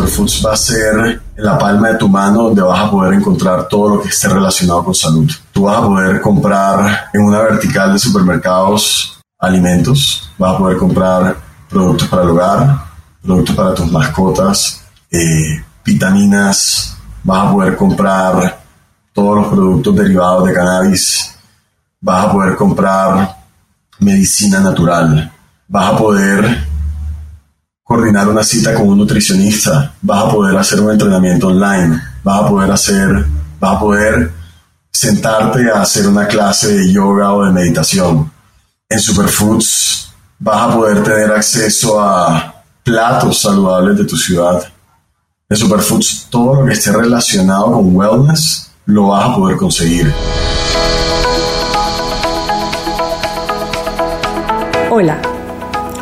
Superfoods va a ser la palma de tu mano donde vas a poder encontrar todo lo que esté relacionado con salud. Tú vas a poder comprar en una vertical de supermercados alimentos, vas a poder comprar productos para el hogar, productos para tus mascotas, eh, vitaminas, vas a poder comprar todos los productos derivados de cannabis, vas a poder comprar medicina natural, vas a poder coordinar una cita con un nutricionista, vas a poder hacer un entrenamiento online, vas a poder hacer, vas a poder sentarte a hacer una clase de yoga o de meditación. En Superfoods vas a poder tener acceso a platos saludables de tu ciudad. En Superfoods todo lo que esté relacionado con wellness lo vas a poder conseguir. Hola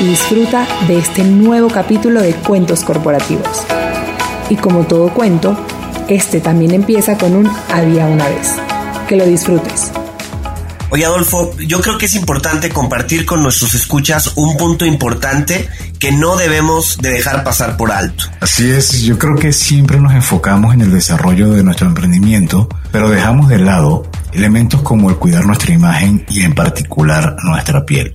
y disfruta de este nuevo capítulo de Cuentos Corporativos. Y como todo cuento, este también empieza con un había una vez. Que lo disfrutes. Oye Adolfo, yo creo que es importante compartir con nuestros escuchas un punto importante que no debemos de dejar pasar por alto. Así es, yo creo que siempre nos enfocamos en el desarrollo de nuestro emprendimiento, pero dejamos de lado elementos como el cuidar nuestra imagen y en particular nuestra piel.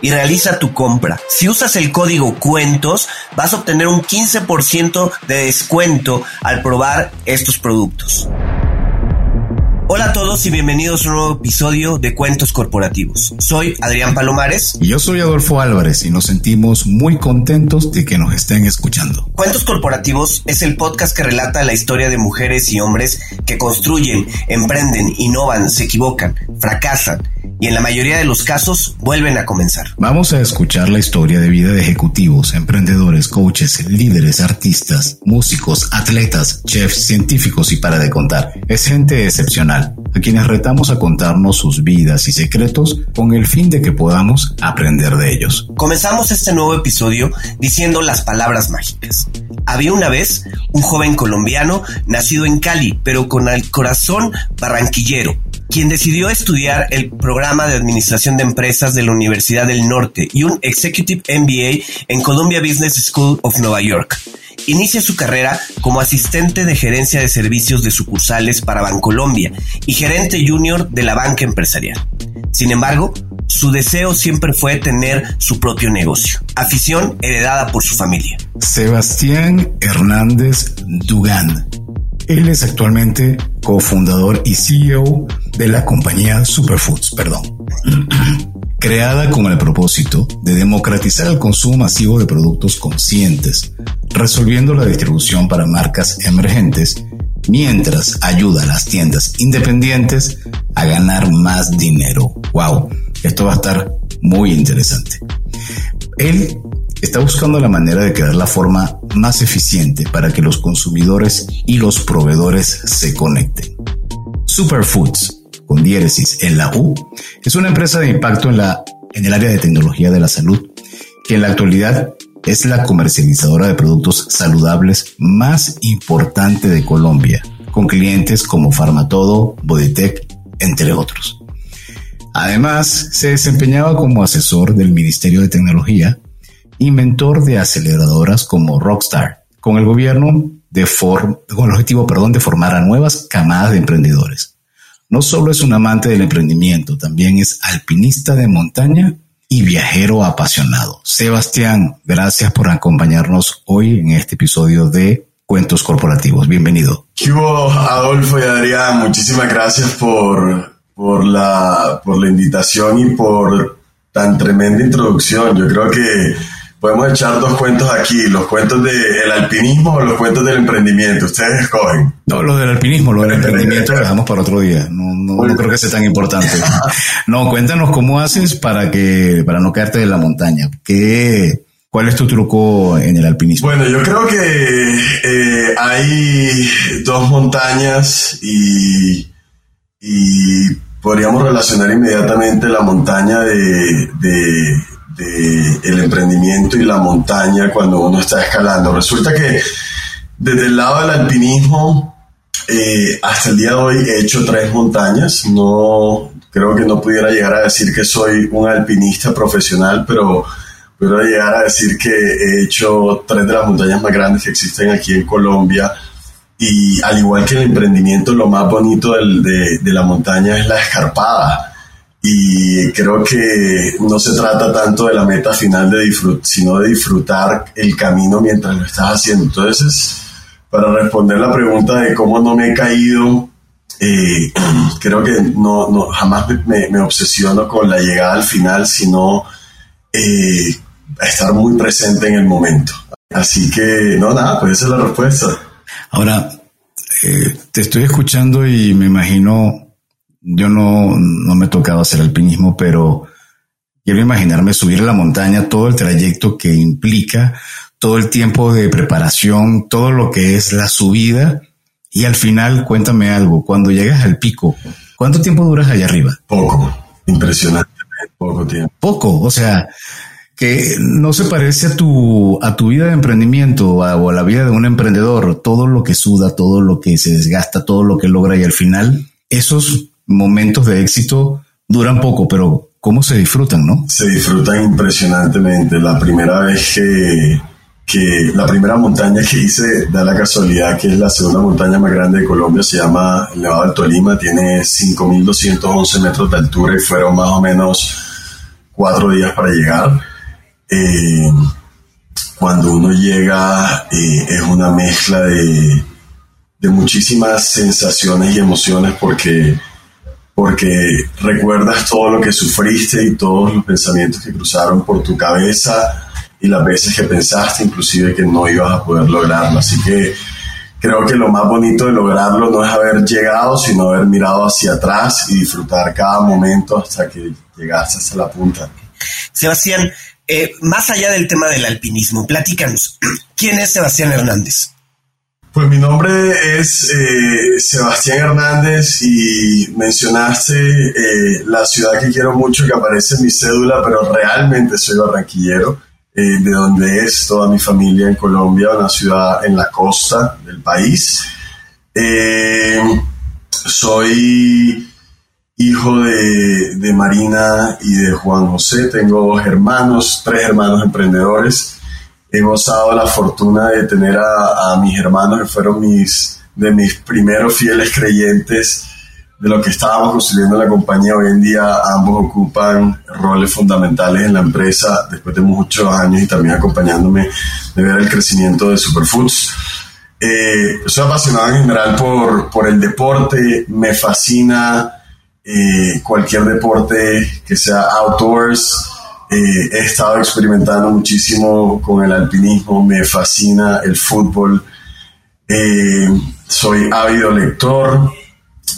y realiza tu compra. Si usas el código cuentos, vas a obtener un 15% de descuento al probar estos productos. Hola a todos y bienvenidos a un nuevo episodio de Cuentos Corporativos. Soy Adrián Palomares. Y yo soy Adolfo Álvarez y nos sentimos muy contentos de que nos estén escuchando. Cuentos Corporativos es el podcast que relata la historia de mujeres y hombres que construyen, emprenden, innovan, se equivocan, fracasan y en la mayoría de los casos vuelven a comenzar. Vamos a escuchar la historia de vida de ejecutivos, emprendedores, coaches, líderes, artistas, músicos, atletas, chefs, científicos y para de contar. Es gente excepcional, a quienes retamos a contarnos sus vidas y secretos con el fin de que podamos aprender de ellos. Comenzamos este nuevo episodio diciendo las palabras mágicas. Había una vez un joven colombiano nacido en Cali, pero con el corazón barranquillero quien decidió estudiar el programa de administración de empresas de la Universidad del Norte y un Executive MBA en Columbia Business School of Nueva York. Inicia su carrera como asistente de gerencia de servicios de sucursales para Bancolombia y gerente junior de la banca empresarial. Sin embargo, su deseo siempre fue tener su propio negocio, afición heredada por su familia. Sebastián Hernández Dugan él es actualmente cofundador y CEO de la compañía Superfoods, perdón. Creada con el propósito de democratizar el consumo masivo de productos conscientes, resolviendo la distribución para marcas emergentes, mientras ayuda a las tiendas independientes a ganar más dinero. ¡Wow! Esto va a estar muy interesante. Él está buscando la manera de crear la forma más eficiente para que los consumidores y los proveedores se conecten. Superfoods, con diéresis en la U, es una empresa de impacto en, la, en el área de tecnología de la salud que en la actualidad es la comercializadora de productos saludables más importante de Colombia, con clientes como Farmatodo, Bodytech, entre otros. Además, se desempeñaba como asesor del Ministerio de Tecnología inventor de aceleradoras como Rockstar, con el gobierno de con el objetivo, perdón, de formar a nuevas camadas de emprendedores. No solo es un amante del emprendimiento, también es alpinista de montaña y viajero apasionado. Sebastián, gracias por acompañarnos hoy en este episodio de Cuentos Corporativos. Bienvenido. ¿Qué Adolfo y Adrián? Muchísimas gracias por, por, la, por la invitación y por tan tremenda introducción. Yo creo que podemos echar dos cuentos aquí, los cuentos del alpinismo o los cuentos del emprendimiento. Ustedes escogen. No, lo del alpinismo, lo del emprendimiento lo dejamos para otro día. No, no, creo que sea tan importante. no, cuéntanos cómo haces para que, para no caerte de la montaña. ¿Qué, ¿Cuál es tu truco en el alpinismo? Bueno, yo creo que eh, hay dos montañas y, y podríamos relacionar inmediatamente la montaña de, de de el emprendimiento y la montaña cuando uno está escalando. Resulta que desde el lado del alpinismo, eh, hasta el día de hoy he hecho tres montañas. No creo que no pudiera llegar a decir que soy un alpinista profesional, pero puedo llegar a decir que he hecho tres de las montañas más grandes que existen aquí en Colombia. Y al igual que el emprendimiento, lo más bonito de, de la montaña es la escarpada y creo que no se trata tanto de la meta final de disfrutar, sino de disfrutar el camino mientras lo estás haciendo. Entonces, para responder la pregunta de cómo no me he caído, eh, creo que no, no jamás me, obsesiono con la llegada al final, sino eh, estar muy presente en el momento. Así que, no, nada, pues esa es la respuesta. Ahora, eh, te estoy escuchando y me imagino yo no, no me tocaba hacer alpinismo, pero quiero imaginarme subir a la montaña, todo el trayecto que implica, todo el tiempo de preparación, todo lo que es la subida. Y al final, cuéntame algo, cuando llegas al pico, ¿cuánto tiempo duras allá arriba? Poco, impresionante, poco tiempo. Poco, o sea, que no se parece a tu, a tu vida de emprendimiento o a la vida de un emprendedor, todo lo que suda, todo lo que se desgasta, todo lo que logra y al final esos momentos de éxito duran poco, pero cómo se disfrutan, ¿no? Se disfrutan impresionantemente. La primera vez que, la primera montaña que hice, da la casualidad que es la segunda montaña más grande de Colombia, se llama el Nevado del Tolima, tiene 5.211 metros de altura y fueron más o menos cuatro días para llegar. Eh, cuando uno llega eh, es una mezcla de muchísimas sensaciones y emociones porque porque recuerdas todo lo que sufriste y todos los pensamientos que cruzaron por tu cabeza y las veces que pensaste inclusive que no ibas a poder lograrlo. Así que creo que lo más bonito de lograrlo no es haber llegado, sino haber mirado hacia atrás y disfrutar cada momento hasta que llegaste hasta la punta. Sebastián, eh, más allá del tema del alpinismo, platícanos, ¿quién es Sebastián Hernández? Pues mi nombre es eh, Sebastián Hernández y mencionaste eh, la ciudad que quiero mucho que aparece en mi cédula, pero realmente soy barranquillero, eh, de donde es toda mi familia en Colombia, una ciudad en la costa del país. soy hijo de, de Marina y de Juan José, tengo dos hermanos, tres hermanos emprendedores he gozado la fortuna de tener a, mis hermanos que fueron mis, de mis primeros fieles creyentes de lo que estábamos construyendo en la compañía. Hoy en día ambos ocupan roles fundamentales en la empresa después de muchos años y también acompañándome de ver el crecimiento de Superfoods. Eh, soy apasionado en general por, por el deporte, me fascina eh, cualquier deporte que sea outdoors, eh, he estado experimentando muchísimo con el alpinismo, me fascina el fútbol, eh, soy ávido lector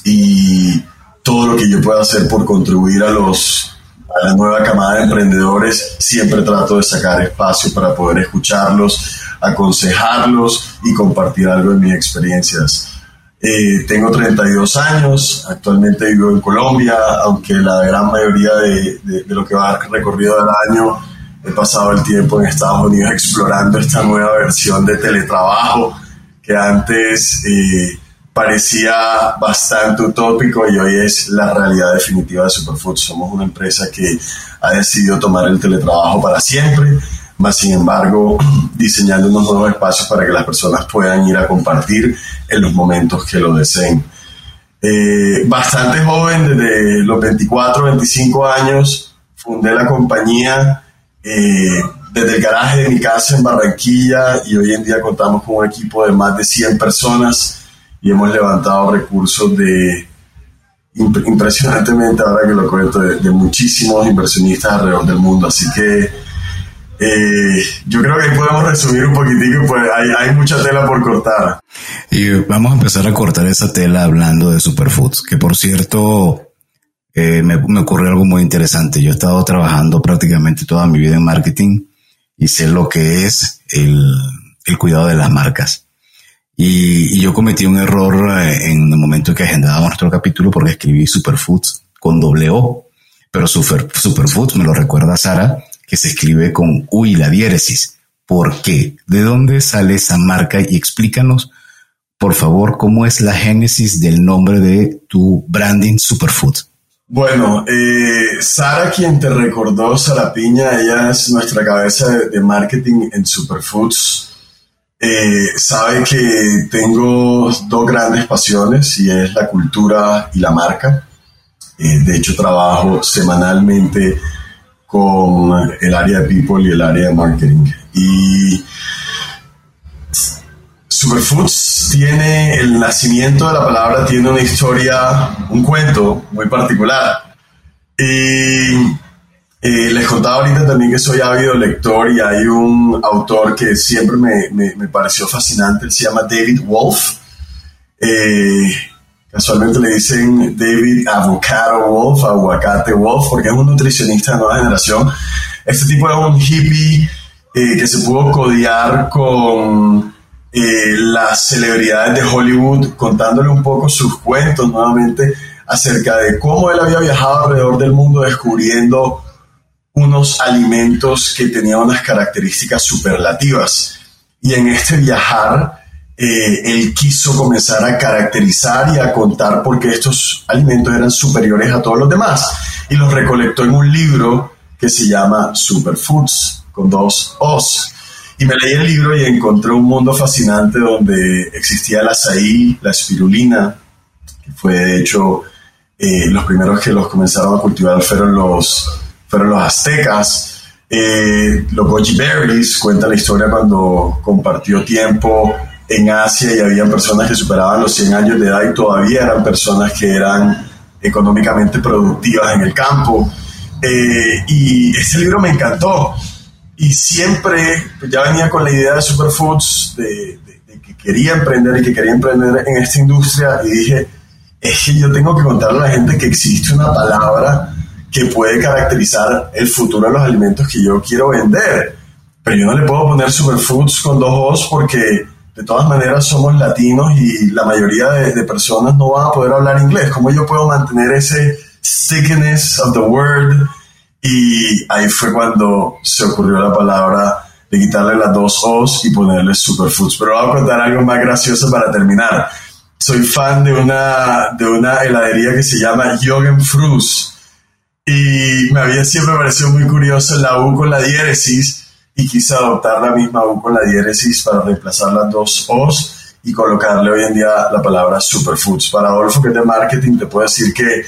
y todo lo que yo pueda hacer por contribuir a los a la nueva camada de emprendedores, siempre trato de sacar espacio para poder escucharlos, aconsejarlos y compartir algo de mis experiencias. Eh, tengo 32 años, actualmente vivo en Colombia, aunque la gran mayoría de, lo que va recorrido del año he pasado el tiempo en Estados Unidos explorando esta nueva versión de teletrabajo que antes eh, parecía bastante utópico y hoy es la realidad definitiva de Superfood. Somos una empresa que ha decidido tomar el teletrabajo para siempre más sin embargo diseñando unos nuevos espacios para que las personas puedan ir a compartir en los momentos que lo deseen. Eh, bastante joven, desde los 24, 25 años, fundé la compañía eh, desde el garaje de mi casa en Barranquilla y hoy en día contamos con un equipo de más de 100 personas y hemos levantado recursos de impresionantemente, ahora que lo cuento, de, muchísimos inversionistas alrededor del mundo. Así que eh, yo creo que ahí podemos resumir un poquitico, pues hay, mucha tela por cortar. Y vamos a empezar a cortar esa tela hablando de superfoods, que por cierto, eh, me, me ocurrió algo muy interesante. Yo he estado trabajando prácticamente toda mi vida en marketing y sé lo que es el, el cuidado de las marcas. Y, yo cometí un error eh, en el momento que agendábamos nuestro capítulo porque escribí Superfoods con doble O. Pero super, Superfoods me lo recuerda Sara, que se escribe con U y la diéresis. ¿Por qué? ¿De dónde sale esa marca? Y explícanos, por favor, cómo es la génesis del nombre de tu branding Superfoods. Bueno, eh, Sara, quien te recordó, Sara Piña, ella es nuestra cabeza de marketing en Superfoods eh, sabe que tengo dos grandes pasiones y es la cultura y la marca. Eh, de hecho, trabajo semanalmente con el área de people y el área de marketing. Y Superfoods tiene el nacimiento de la palabra, tiene una historia, un cuento muy particular. Y eh, les contaba ahorita también que soy ávido lector y hay un autor que siempre me, me, pareció fascinante, él se llama David Wolf. Eh, casualmente le dicen David Avocado Wolf, Aguacate Wolf, porque es un nutricionista de nueva generación. Este tipo es un hippie eh, que se pudo codear con las celebridades de Hollywood, contándole un poco sus cuentos nuevamente acerca de cómo él había viajado alrededor del mundo descubriendo unos alimentos que tenían unas características superlativas. Y en este viajar, eh, él quiso comenzar a caracterizar y a contar por qué estos alimentos eran superiores a todos los demás. Y los recolectó en un libro que se llama Superfoods, con dos O's. Y me leí el libro y encontré un mundo fascinante donde existía el azaí, la espirulina, que fue de hecho eh, los primeros que los comenzaron a cultivar fueron los fueron los aztecas. Eh, los goji berries cuenta la historia cuando compartió tiempo en Asia y había personas que superaban los 100 años de edad y todavía eran personas que eran económicamente productivas en el campo. Eh, y ese libro me encantó. Y siempre pues, ya venía con la idea de Superfoods, de, de, que quería emprender y que quería emprender en esta industria. Y dije, es que yo tengo que contarle a la gente que existe una palabra que puede caracterizar el futuro de los alimentos que yo quiero vender. Pero yo no le puedo poner superfoods con dos O's porque de todas maneras somos latinos y la mayoría de, personas no van a poder hablar inglés. ¿Cómo yo puedo mantener ese stickiness of the word? Y ahí fue cuando se ocurrió la palabra de quitarle las dos O's y ponerle superfoods. Pero voy a contar algo más gracioso para terminar. Soy fan de una, de una heladería que se llama Yogen Frus y me había siempre parecido muy curioso la U con la diéresis y quise adoptar la misma U con la diéresis para reemplazar las dos O's y colocarle hoy en día la palabra superfoods. Para Adolfo, que es de marketing, te puedo decir que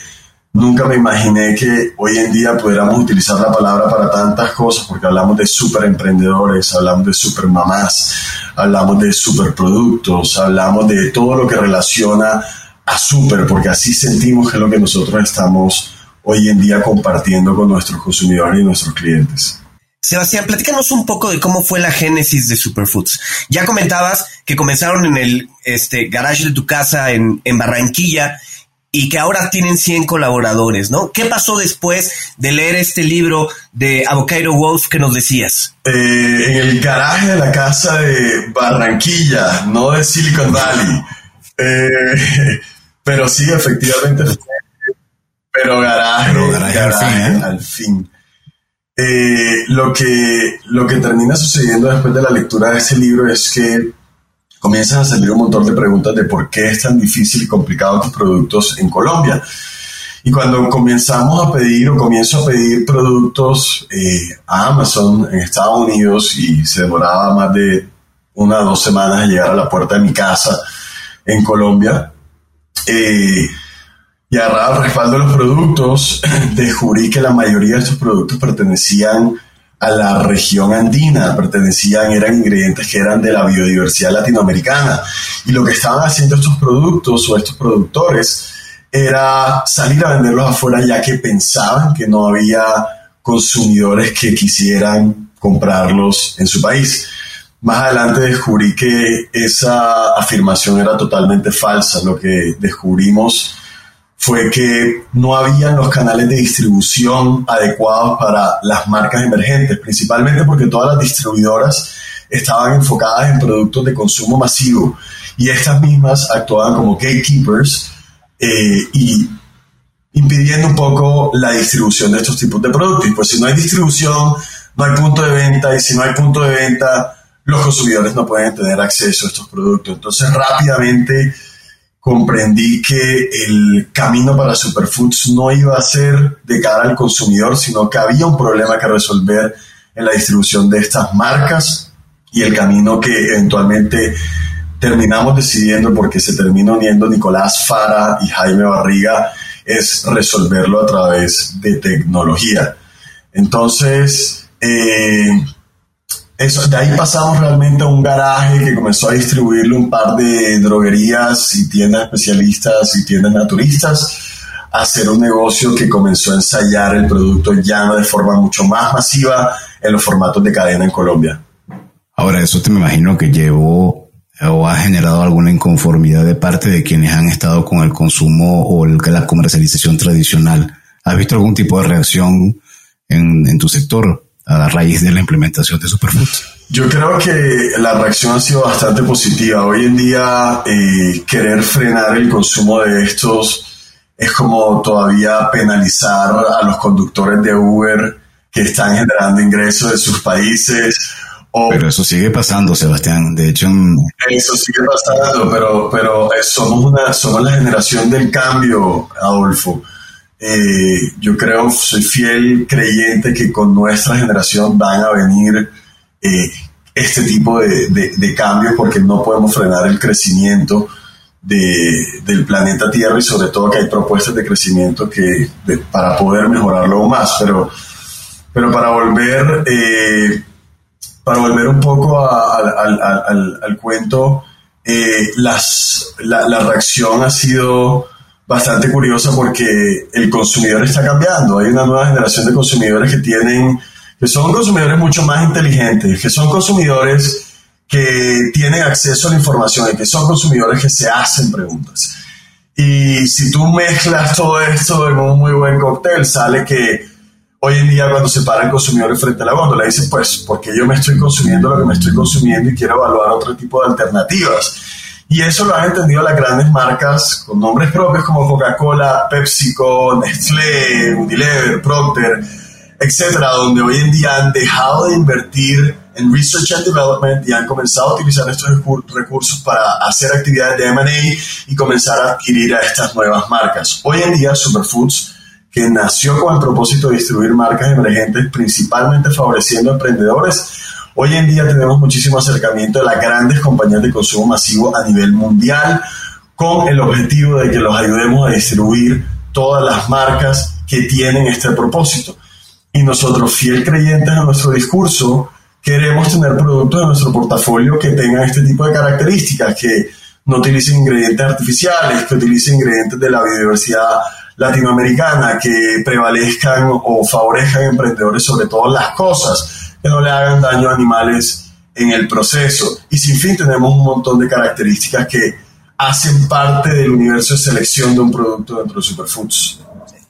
nunca me imaginé que hoy en día pudiéramos utilizar la palabra para tantas cosas, porque hablamos de super emprendedores, hablamos de super mamás, hablamos de superproductos, hablamos de todo lo que relaciona a super, porque así sentimos que es lo que nosotros estamos hoy en día compartiendo con nuestros consumidores y nuestros clientes. Sebastián, platícanos un poco de cómo fue la génesis de Superfoods. Ya comentabas que comenzaron en el este, garage de tu casa en, Barranquilla y que ahora tienen 100 colaboradores, ¿no? ¿Qué pasó después de leer este libro de Avocado Wolf que nos decías? Eh, en el garaje de la casa de Barranquilla, no de Silicon Valley. Eh, pero sí, efectivamente pero garaje, al fin. ¿eh? Eh, lo, que, lo que termina sucediendo después de la lectura de ese libro es que comienzan a salir un montón de preguntas de por qué es tan difícil y complicado tus productos en Colombia. Y cuando comenzamos a pedir o comienzo a pedir productos eh, a Amazon en Estados Unidos y se demoraba más de una o dos semanas llegar a la puerta de mi casa en Colombia, eh, y agarraba el respaldo de los productos, descubrí que la mayoría de estos productos pertenecían a la región andina, pertenecían, eran ingredientes que eran de la biodiversidad latinoamericana. Y lo que estaban haciendo estos productos o estos productores era salir a venderlos afuera ya que pensaban que no había consumidores que quisieran comprarlos en su país. Más adelante descubrí que esa afirmación era totalmente falsa. Lo que descubrimos fue que no habían los canales de distribución adecuados para las marcas emergentes, principalmente porque todas las distribuidoras estaban enfocadas en productos de consumo masivo y estas mismas actuaban como gatekeepers eh, y impidiendo un poco la distribución de estos tipos de productos. Pues si no hay distribución, no hay punto de venta, y si no hay punto de venta, los consumidores no pueden tener acceso a estos productos. Entonces rápidamente comprendí que el camino para Superfoods no iba a ser de cara al consumidor, sino que había un problema que resolver en la distribución de estas marcas y el camino que eventualmente terminamos decidiendo porque se terminó uniendo Nicolás Fara y Jaime Barriga es resolverlo a través de tecnología. Entonces, eh, de ahí pasamos realmente a un garaje que comenzó a distribuirle un par de droguerías y tiendas especialistas y tiendas naturistas, a hacer un negocio que comenzó a ensayar el producto ya de forma mucho más masiva en los formatos de cadena en Colombia. Ahora, eso te me imagino que llevó o ha generado alguna inconformidad de parte de quienes han estado con el consumo o la comercialización tradicional. ¿Has visto algún tipo de reacción en tu sector a raíz de la implementación de Superfoods? Yo creo que la reacción ha sido bastante positiva. Hoy en día eh, querer frenar el consumo de estos es como todavía penalizar a los conductores de Uber que están generando ingresos de sus países pero eso sigue pasando, Sebastián. De hecho, eso sigue pasando, pero, pero eh, somos, una, somos la generación del cambio, Adolfo. Eh, yo creo, soy fiel creyente que con nuestra generación van a venir eh, este tipo de, de, cambios porque no podemos frenar el crecimiento del planeta Tierra y sobre todo que hay propuestas de crecimiento que para poder mejorarlo más. Pero, pero para volver para volver un poco al, cuento, eh, las, la, reacción ha sido bastante curiosa porque el consumidor está cambiando. Hay una nueva generación de consumidores que tienen, que son consumidores mucho más inteligentes, que son consumidores que tienen acceso a la información y que son consumidores que se hacen preguntas. Y si tú mezclas todo esto en un muy buen cóctel, sale que hoy en día cuando se paran consumidores frente a la góndola, dicen, pues, porque yo me estoy consumiendo lo que me estoy consumiendo y quiero evaluar otro tipo de alternativas. Y eso lo han entendido las grandes marcas con nombres propios como Coca-Cola, PepsiCo, Nestlé, Unilever, Procter, etcétera, donde hoy en día han dejado de invertir en Research and Development y han comenzado a utilizar estos recursos para hacer actividades de M&A y comenzar a adquirir a estas nuevas marcas. Hoy en día Superfoods que nació con el propósito de distribuir marcas emergentes, principalmente favoreciendo a emprendedores. Hoy en día tenemos muchísimo acercamiento de las grandes compañías de consumo masivo a nivel mundial, con el objetivo de que los ayudemos a distribuir todas las marcas que tienen este propósito. Y nosotros, fiel creyentes a nuestro discurso, queremos tener productos en nuestro portafolio que tengan este tipo de características, que no utilicen ingredientes artificiales, que utilicen ingredientes de la biodiversidad latinoamericana que prevalezcan o favorezcan emprendedores sobre todas las cosas, que no le hagan daño a animales en el proceso. Y sin fin tenemos un montón de características que hacen parte del universo de selección de un producto dentro de Superfoods.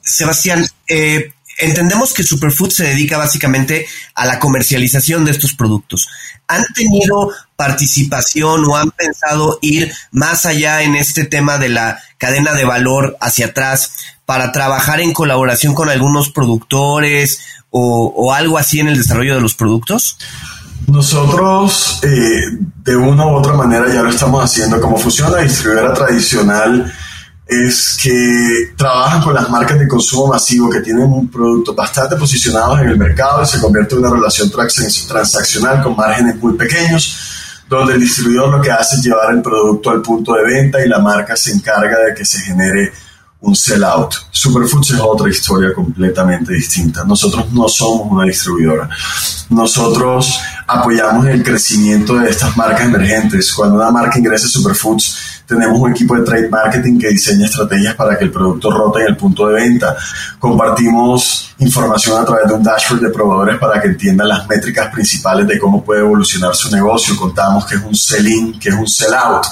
Sebastián, eh, entendemos que Superfoods se dedica básicamente a la comercialización de estos productos. ¿Han tenido participación o han pensado ir más allá en este tema de la cadena de valor hacia atrás para trabajar en colaboración con algunos productores o, algo así en el desarrollo de los productos? Nosotros eh, de una u otra manera ya lo estamos haciendo. Como funciona la distribuidora tradicional, es que trabajan con las marcas de consumo masivo que tienen un producto bastante posicionados en el mercado y se convierte en una relación transaccional con márgenes muy pequeños, donde el distribuidor lo que hace es llevar el producto al punto de venta y la marca se encarga de que se genere un sellout. Superfoods es otra historia completamente distinta. Nosotros no somos una distribuidora. Nosotros apoyamos el crecimiento de estas marcas emergentes. Cuando una marca ingresa a Superfoods, tenemos un equipo de trade marketing que diseña estrategias para que el producto rote en el punto de venta. Compartimos información a través de un dashboard de proveedores para que entiendan las métricas principales de cómo puede evolucionar su negocio. Contamos que es un sell-in, que es un sell-out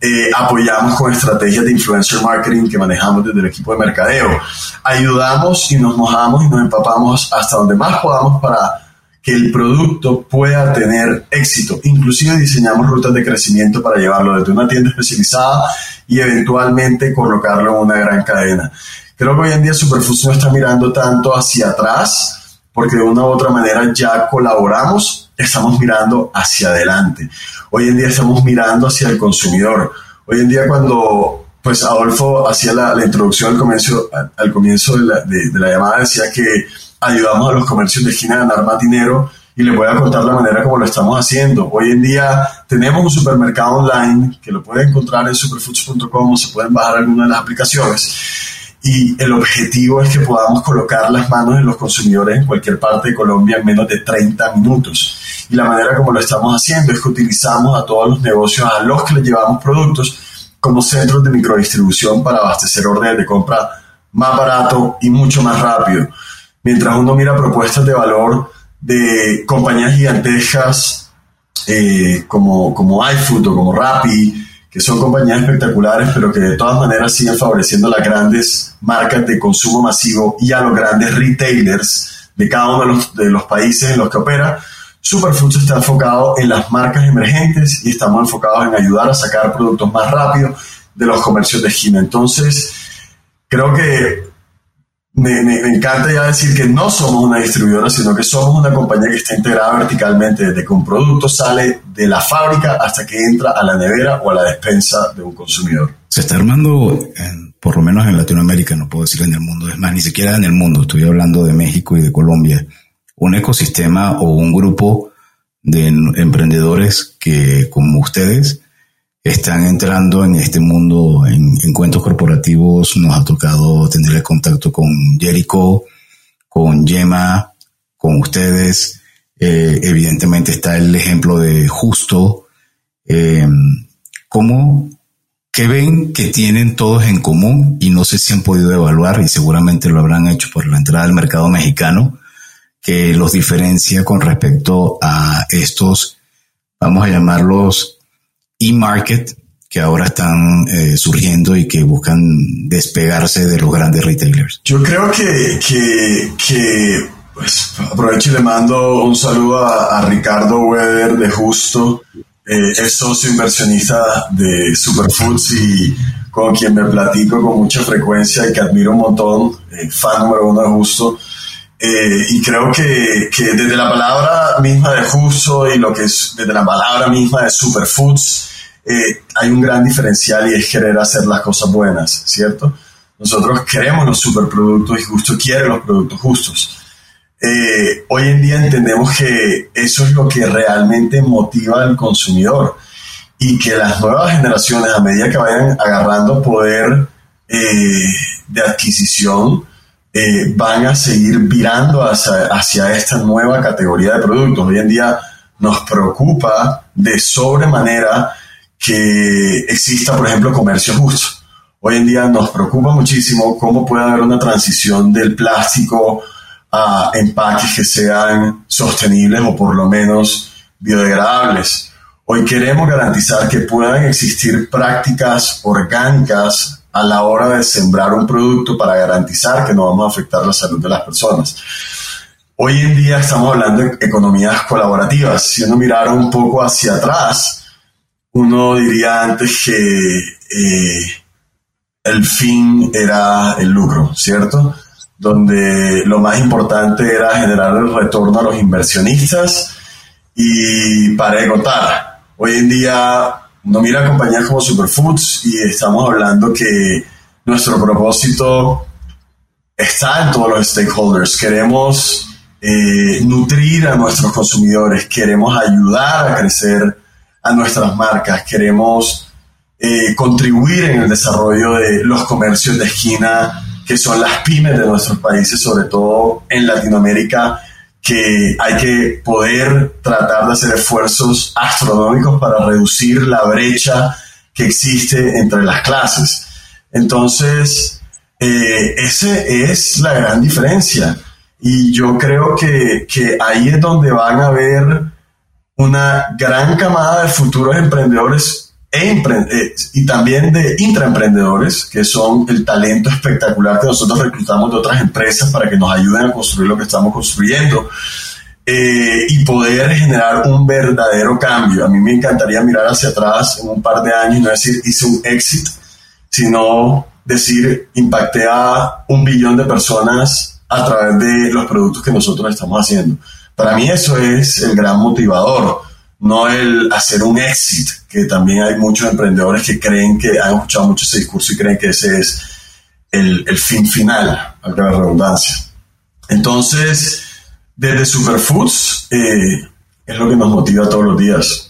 eh, apoyamos con estrategias de influencer marketing que manejamos desde el equipo de mercadeo. Ayudamos y nos mojamos y nos empapamos hasta donde más podamos para que el producto pueda tener éxito. Inclusive diseñamos rutas de crecimiento para llevarlo desde una tienda especializada y eventualmente colocarlo en una gran cadena. Creo que hoy en día Superfoods no está mirando tanto hacia atrás porque de una u otra manera ya colaboramos, estamos mirando hacia adelante. Hoy en día estamos mirando hacia el consumidor. Hoy en día cuando pues Adolfo hacía la, introducción al comienzo, al, comienzo de la, de, la, llamada, decía que ayudamos a los comercios de esquina a ganar más dinero y les voy a contar la manera como lo estamos haciendo. Hoy en día tenemos un supermercado online que lo pueden encontrar en superfoods.com se pueden bajar alguna de las aplicaciones y el objetivo es que podamos colocar las manos en los consumidores en cualquier parte de Colombia en menos de 30 minutos. Y la manera como lo estamos haciendo es que utilizamos a todos los negocios a los que les llevamos productos como centros de microdistribución para abastecer órdenes de compra más barato y mucho más rápido. Mientras uno mira propuestas de valor de compañías gigantescas eh, como, como iFood o como Rappi, que son compañías espectaculares, pero que de todas maneras siguen favoreciendo a las grandes marcas de consumo masivo y a los grandes retailers de cada uno de los países en los que opera. Superfoods está enfocado en las marcas emergentes y estamos enfocados en ayudar a sacar productos más rápido de los comercios de esquina. Entonces, creo que me, encanta ya decir que no somos una distribuidora, sino que somos una compañía que está integrada verticalmente desde que un producto sale de la fábrica hasta que entra a la nevera o a la despensa de un consumidor. Se está armando, por lo menos en Latinoamérica, no puedo decir en el mundo, es más, ni siquiera en el mundo, estoy hablando de México y de Colombia, un ecosistema o un grupo de emprendedores que, como ustedes, están entrando en este mundo en, cuentos corporativos. Nos ha tocado tener el contacto con Jericho, con Yema, con ustedes. Eh, evidentemente está el ejemplo de Justo. Eh, ¿Cómo que ven que tienen todos en común y no sé si han podido evaluar y seguramente lo habrán hecho por la entrada al mercado mexicano que los diferencia con respecto a estos, vamos a llamarlos e-market que ahora están eh, surgiendo y que buscan despegarse de los grandes retailers? Yo creo que, que, que pues, aprovecho y le mando un saludo a, Ricardo Weber de Justo, eh, es socio inversionista de Superfoods y con quien me platico con mucha frecuencia y que admiro un montón, eh, fan número uno de Justo. Y creo que, que, desde la palabra misma de Justo y lo que es desde la palabra misma de Superfoods, eh, hay un gran diferencial y es querer hacer las cosas buenas, ¿cierto? Nosotros queremos los superproductos y justo quiere los productos justos. Eh, hoy en día entendemos que eso es lo que realmente motiva al consumidor y que las nuevas generaciones, a medida que vayan agarrando poder eh, de adquisición, van a seguir virando hacia, hacia esta nueva categoría de productos. Hoy en día nos preocupa de sobremanera que exista, por ejemplo, comercio justo. Hoy en día nos preocupa muchísimo cómo puede haber una transición del plástico a empaques que sean sostenibles o por lo menos biodegradables. Hoy queremos garantizar que puedan existir prácticas orgánicas a la hora de sembrar un producto para garantizar que no vamos a afectar la salud de las personas. Hoy en día estamos hablando de economías colaborativas. Si uno mirara un poco hacia atrás, uno diría antes que eh, el fin era el lucro, ¿cierto? Donde lo más importante era generar el retorno a los inversionistas y para de. Hoy en día no mira compañías como Superfoods y estamos hablando que nuestro propósito está en todos los stakeholders. Queremos eh, nutrir a nuestros consumidores, queremos ayudar a crecer a nuestras marcas, queremos eh, contribuir en el desarrollo de los comercios de esquina, que son las pymes de nuestros países, sobre todo en Latinoamérica, que hay que poder tratar de hacer esfuerzos astronómicos para reducir la brecha que existe entre las clases. Entonces, eh, ese es la gran diferencia. Y yo creo que, que ahí es donde van a haber una gran camada de futuros emprendedores e y también de intraemprendedores, que son el talento espectacular que nosotros reclutamos de otras empresas para que nos ayuden a construir lo que estamos construyendo eh, y poder generar un verdadero cambio. A mí me encantaría mirar hacia atrás en un par de años y no decir hice un éxito, sino decir impacté a un billón de personas a través de los productos que nosotros estamos haciendo. Para mí eso es el gran motivador no el hacer un exit, que también hay muchos emprendedores que creen que han escuchado mucho ese discurso y creen que ese es el, fin final, valga la redundancia. Entonces, desde Superfoods eh, es lo que nos motiva todos los días.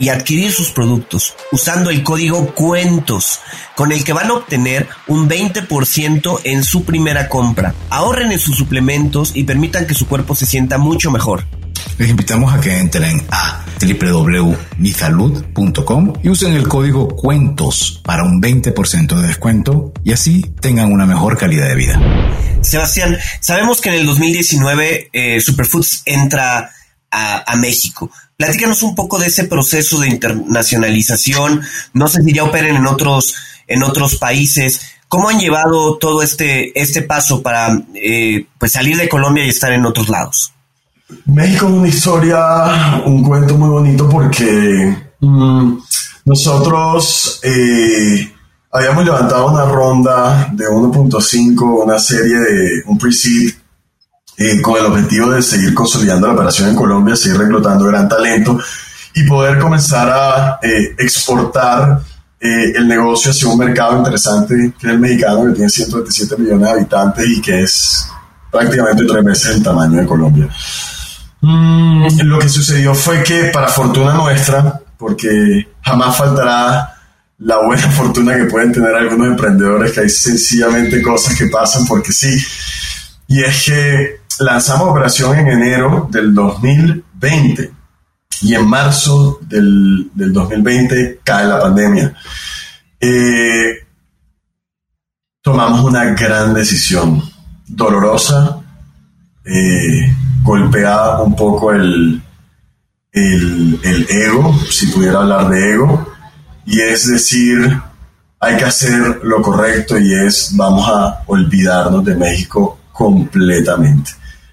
y adquirir sus productos usando el código cuentos con el que van a obtener un 20% en su primera compra. Ahorren en sus suplementos y permitan que su cuerpo se sienta mucho mejor. Les invitamos a que entren a www.misalud.com y usen el código cuentos para un 20% de descuento y así tengan una mejor calidad de vida. Sebastián, sabemos que en el 2019 eh, Superfoods entra a, México. Platícanos un poco de ese proceso de internacionalización. No sé si ya operen en otros, en otros países. ¿Cómo han llevado todo este, este paso para eh, pues salir de Colombia y estar en otros lados? México es una historia, un cuento muy bonito porque mm, nosotros eh, habíamos levantado una ronda de 1.5, una serie de un pre-seed eh, con el objetivo de seguir consolidando la operación en Colombia, seguir reclutando gran talento y poder comenzar a eh, exportar eh, el negocio hacia un mercado interesante que es el mexicano, que tiene 127 millones de habitantes y que es prácticamente tres veces el tamaño de Colombia. Mm, lo que sucedió fue que, para fortuna nuestra, porque jamás faltará la buena fortuna que pueden tener algunos emprendedores, que hay sencillamente cosas que pasan porque sí, y es que lanzamos operación en enero del 2020 y en marzo del, 2020 cae la pandemia. Eh, tomamos una gran decisión, dolorosa, eh, golpeada un poco el, el, el ego, si pudiera hablar de ego, y es decir, hay que hacer lo correcto y es vamos a olvidarnos de México completamente.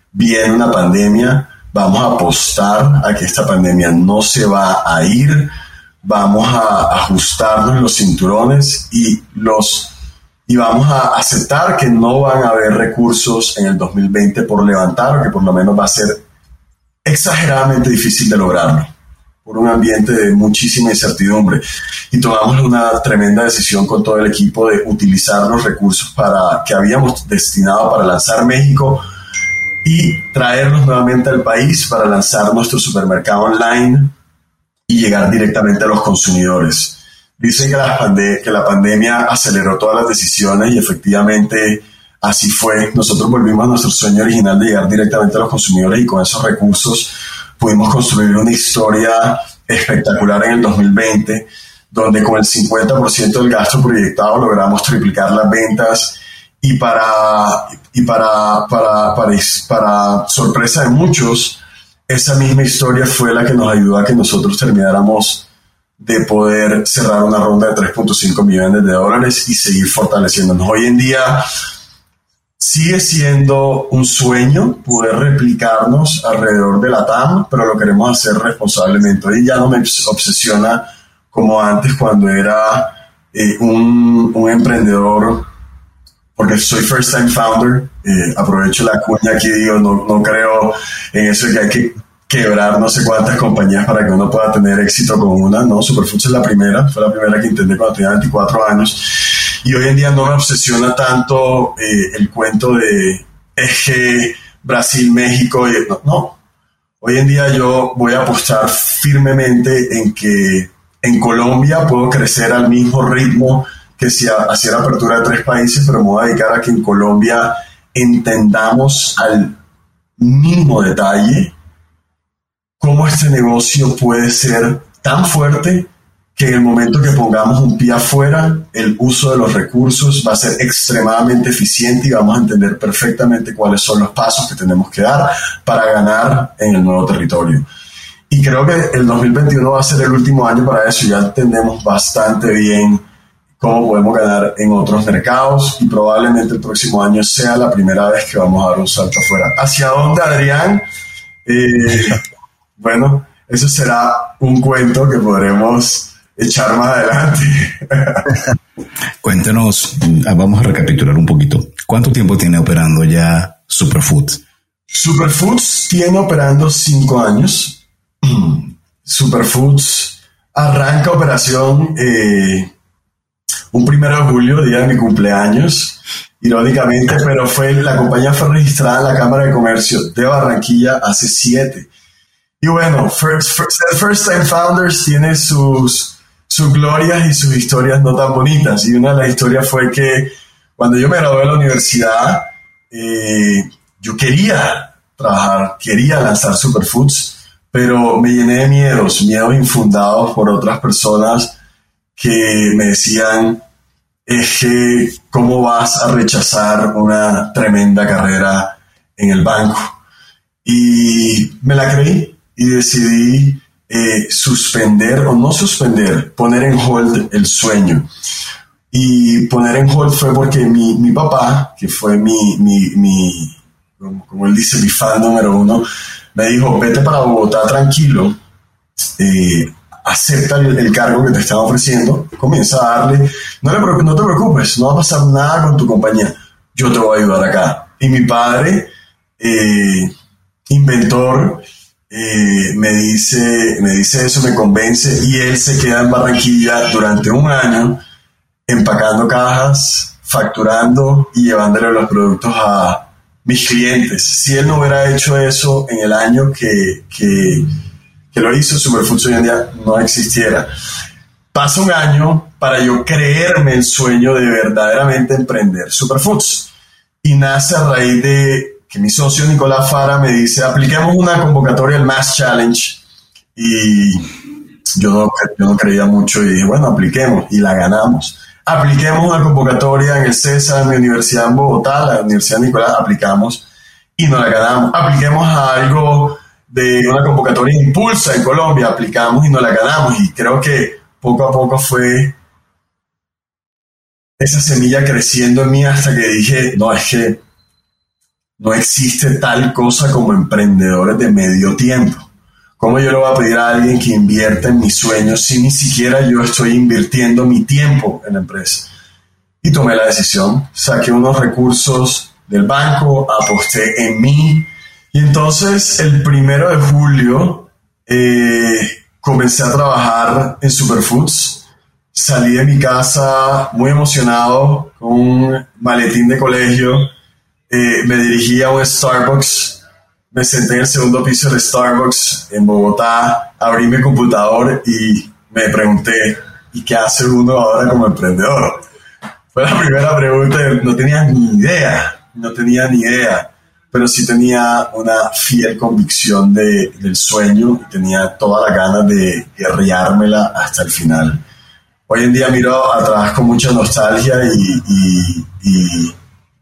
Viene una pandemia, vamos a apostar a que esta pandemia no se va a ir, vamos a ajustarnos los cinturones y los y vamos a aceptar que no van a haber recursos en el 2020 por levantar o que por lo menos va a ser exageradamente difícil de lograrlo por un ambiente de muchísima incertidumbre y tomamos una tremenda decisión con todo el equipo de utilizar los recursos para que habíamos destinado para lanzar México y traerlos nuevamente al país para lanzar nuestro supermercado online y llegar directamente a los consumidores. Dicen que la, que la pandemia aceleró todas las decisiones y efectivamente así fue. Nosotros volvimos a nuestro sueño original de llegar directamente a los consumidores y con esos recursos pudimos construir una historia espectacular en el 2020, donde con el 50% del gasto proyectado logramos triplicar las ventas y para, y para, para, para, sorpresa de muchos, esa misma historia fue la que nos ayudó a que nosotros termináramos de poder cerrar una ronda de 3.5 millones de dólares y seguir fortaleciéndonos. Hoy en día sigue siendo un sueño poder replicarnos alrededor de la TAM, pero lo queremos hacer responsablemente. Hoy ya no me obsesiona como antes cuando era eh, un, emprendedor porque soy first time founder, eh, aprovecho la cuña aquí, digo, no, no creo en eso de que hay que quebrar no sé cuántas compañías para que uno pueda tener éxito con una, ¿no? Superfoods es la primera, fue la primera que intenté cuando tenía 24 años. Y hoy en día no me obsesiona tanto eh, el cuento de eje Brasil, México, y, no, no. Hoy en día yo voy a apostar firmemente en que en Colombia puedo crecer al mismo ritmo que si hiciera apertura de tres países, pero me voy a dedicar a que en Colombia entendamos al mínimo detalle cómo este negocio puede ser tan fuerte que en el momento que pongamos un pie afuera, el uso de los recursos va a ser extremadamente eficiente y vamos a entender perfectamente cuáles son los pasos que tenemos que dar para ganar en el nuevo territorio. Y creo que el 2021 va a ser el último año para eso. Ya entendemos bastante bien cómo podemos ganar en otros mercados y probablemente el próximo año sea la primera vez que vamos a dar un salto afuera. ¿Hacia dónde, Adrián? Eh, bueno, eso será un cuento que podremos echar más adelante. Cuéntenos, ah, vamos a recapitular un poquito. ¿Cuánto tiempo tiene operando ya Superfoods? Superfoods tiene operando cinco años. Superfoods arranca operación eh, un primero de julio, día de mi cumpleaños, irónicamente, pero fue la compañía fue registrada en la Cámara de Comercio de Barranquilla hace siete. Y bueno, First, first, Time Founders tiene sus, sus glorias y sus historias no tan bonitas. Y una de las historias fue que cuando yo me gradué de la universidad, eh, yo quería trabajar, quería lanzar Superfoods, pero me llené de miedos, miedos infundados por otras personas que me decían, es que, ¿cómo vas a rechazar una tremenda carrera en el banco? Y me la creí y decidí eh, suspender o no suspender, poner en hold el sueño. Y poner en hold fue porque mi, mi papá, que fue mi, mi, mi, como él dice, mi fan número uno, me dijo, vete para Bogotá tranquilo, eh, acepta el, cargo que te están ofreciendo, comienza a darle, no, le, no te preocupes, no va a pasar nada con tu compañía, yo te voy a ayudar acá. Y mi padre, eh, inventor, eh, me, dice, me dice eso, me convence y él se queda en Barranquilla durante un año empacando cajas, facturando y llevándole los productos a mis clientes. Si él no hubiera hecho eso en el año que, que que lo hizo, Superfoods hoy en día no existiera. Pasa un año para yo creerme el sueño de verdaderamente emprender Superfoods. Y nace a raíz de que mi socio Nicolás Fara me dice, apliquemos una convocatoria al Mass Challenge. Y yo no, yo no creía mucho y dije, bueno, apliquemos. Y la ganamos. Apliquemos una convocatoria en el CESA, en mi universidad en Bogotá, la Universidad Nicolás, aplicamos y no la ganamos. Apliquemos a algo de una convocatoria impulsa en Colombia, aplicamos y no la ganamos. Y creo que poco a poco fue esa semilla creciendo en mí hasta que dije, no, es que no existe tal cosa como emprendedores de medio tiempo. ¿Cómo yo le voy a pedir a alguien que invierta en mis sueños si ni siquiera yo estoy invirtiendo mi tiempo en la empresa? Y tomé la decisión, saqué unos recursos del banco, aposté en mí, y entonces el primero de julio eh, comencé a trabajar en Superfoods. Salí de mi casa muy emocionado con un maletín de colegio eh, me dirigí a un Starbucks, me senté en el segundo piso del Starbucks en Bogotá, abrí mi computador y me pregunté, ¿y qué hace uno ahora como emprendedor? Fue la primera pregunta, no tenía ni idea, no tenía ni idea, pero sí tenía una fiel convicción de, del sueño y tenía toda la ganas de guerreármela hasta el final. Hoy en día miro atrás con mucha nostalgia y, y, y,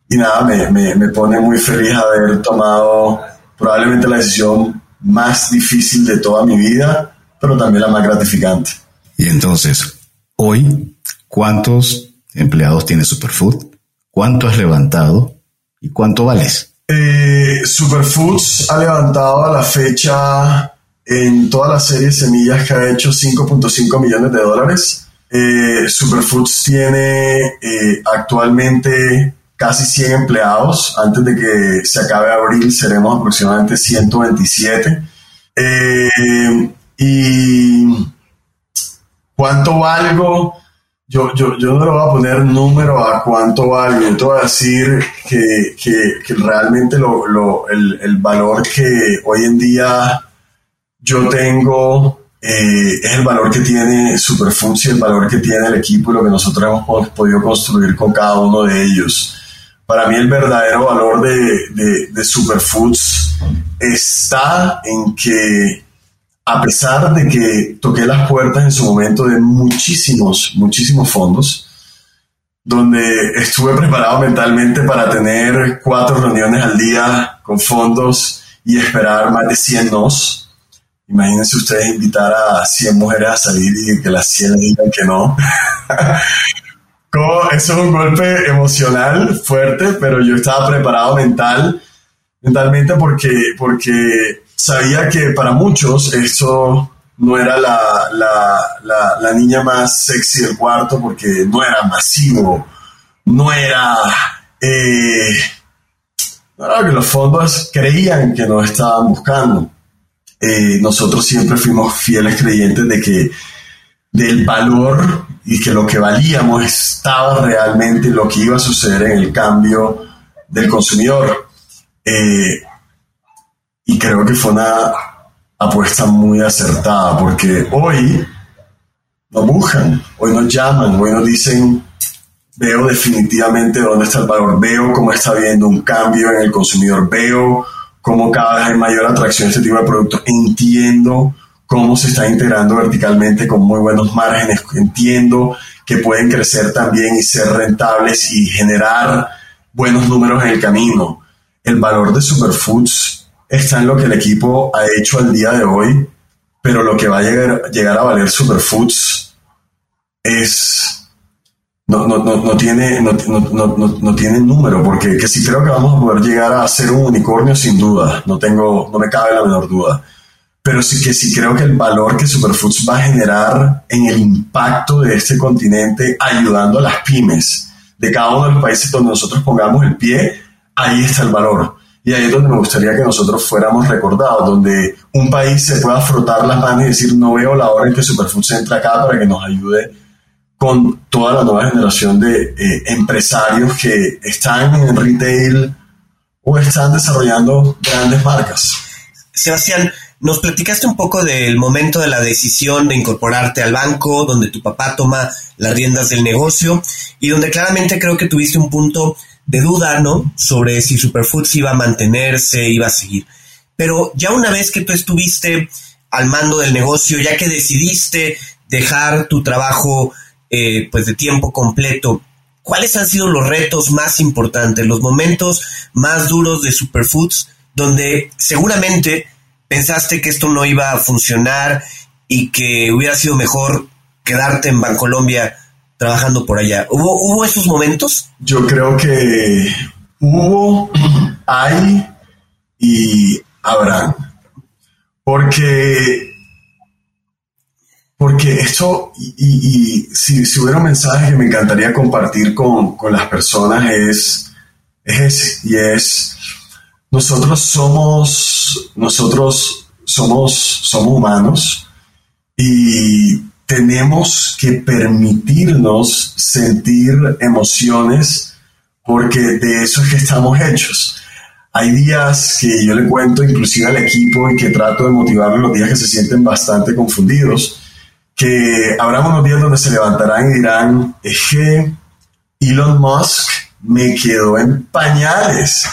nada, me, me, me pone muy feliz haber tomado probablemente la decisión más difícil de toda mi vida, pero también la más gratificante. Y entonces, hoy, ¿cuántos empleados tiene Superfood? ¿Cuánto has levantado? ¿Y cuánto vales? Eh, Superfoods ha levantado a la fecha en toda la serie de semillas que ha hecho 5.5 millones de dólares. Eh, Superfoods tiene eh, actualmente casi 100 empleados. Antes de que se acabe abril seremos aproximadamente 127. y ¿Cuánto valgo? Yo, yo, yo no le voy a poner número a cuánto valgo. Yo te voy a decir que, que, realmente lo, lo, el, el, valor que hoy en día yo tengo eh, es el valor que tiene Superfoods y el valor que tiene el equipo y lo que nosotros hemos podido construir con cada uno de ellos. Para mí el verdadero valor de, de, de Superfoods está en que a pesar de que toqué las puertas en su momento de muchísimos, muchísimos fondos, donde estuve preparado mentalmente para tener cuatro reuniones al día con fondos y esperar más de 100 nos. Imagínense ustedes invitar a 100 mujeres a salir y que las 100 digan que no. Eso es un golpe emocional fuerte, pero yo estaba preparado mental, mentalmente porque, porque sabía que para muchos eso no era la, la, la, niña más sexy del cuarto porque no era masivo, no era... Eh, que los fondos creían que nos estaban buscando. Eh, nosotros siempre fuimos fieles creyentes de que del valor y que lo que valíamos estaba realmente en lo que iba a suceder en el cambio del consumidor. Eh, y creo que fue una apuesta muy acertada porque hoy nos buscan, hoy nos llaman, hoy nos dicen, veo definitivamente dónde está el valor, veo cómo está habiendo un cambio en el consumidor, veo cómo cada vez hay mayor atracción a este tipo de productos, entiendo cómo se está integrando verticalmente con muy buenos márgenes, entiendo que pueden crecer también y ser rentables y generar buenos números en el camino. El valor de Superfoods está en lo que el equipo ha hecho al día de hoy, pero lo que va a llegar, llegar a valer Superfoods es... No, no, no, no tiene, no, tiene número, porque que sí creo que vamos a poder llegar a ser un unicornio sin duda, no tengo, no me cabe la menor duda. Pero sí que sí creo que el valor que Superfoods va a generar en el impacto de este continente, ayudando a las pymes de cada uno de los países donde nosotros pongamos el pie, ahí está el valor. Y ahí es donde me gustaría que nosotros fuéramos recordados, donde un país se pueda frotar las manos y decir, no veo la hora en que Superfoods entre acá para que nos ayude con toda la nueva generación de eh, empresarios que están en retail o están desarrollando grandes marcas. Sebastián, nos platicaste un poco del momento de la decisión de incorporarte al banco, donde tu papá toma las riendas del negocio y donde claramente creo que tuviste un punto de duda, ¿no? Sobre si Superfoods iba a mantenerse, iba a seguir. Pero ya una vez que tú estuviste al mando del negocio, ya que decidiste dejar tu trabajo eh, pues de tiempo completo, ¿cuáles han sido los retos más importantes, los momentos más duros de Superfoods, donde seguramente pensaste que esto no iba a funcionar y que hubiera sido mejor quedarte en Bancolombia trabajando por allá. ¿Hubo, ¿Hubo esos momentos? Yo creo que hubo, hay y habrán. Porque, porque esto, y, si, hubiera un mensaje que me encantaría compartir con, con las personas es, es y es, nosotros somos, nosotros somos, somos humanos y tenemos que permitirnos sentir emociones porque de eso es que estamos hechos. Hay días que yo le cuento inclusive al equipo y que trato de motivarlos los días que se sienten bastante confundidos, que habrá unos días donde se levantarán y dirán, es que Elon Musk me quedó en pañales.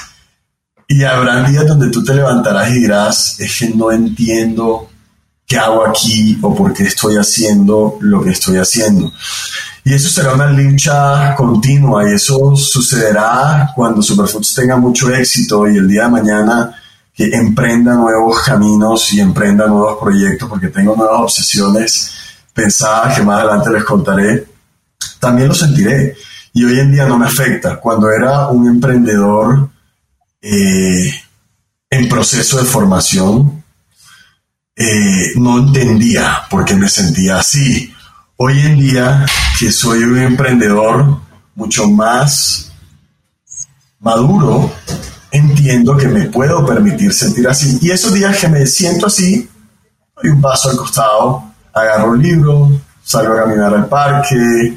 Y habrá días donde tú te levantarás y dirás, es que no entiendo qué hago aquí o por qué estoy haciendo lo que estoy haciendo. Y eso será una lucha continua y eso sucederá cuando Superfoods tenga mucho éxito y el día de mañana que emprenda nuevos caminos y emprenda nuevos proyectos porque tengo nuevas obsesiones pensadas que más adelante les contaré, también lo sentiré. Y hoy en día no me afecta. Cuando era un emprendedor eh, en proceso de formación, eh, no entendía por qué me sentía así. Hoy en día, que soy un emprendedor mucho más maduro, entiendo que me puedo permitir sentir así. Y esos días que me siento así, doy un paso al costado, agarro un libro, salgo a caminar al parque,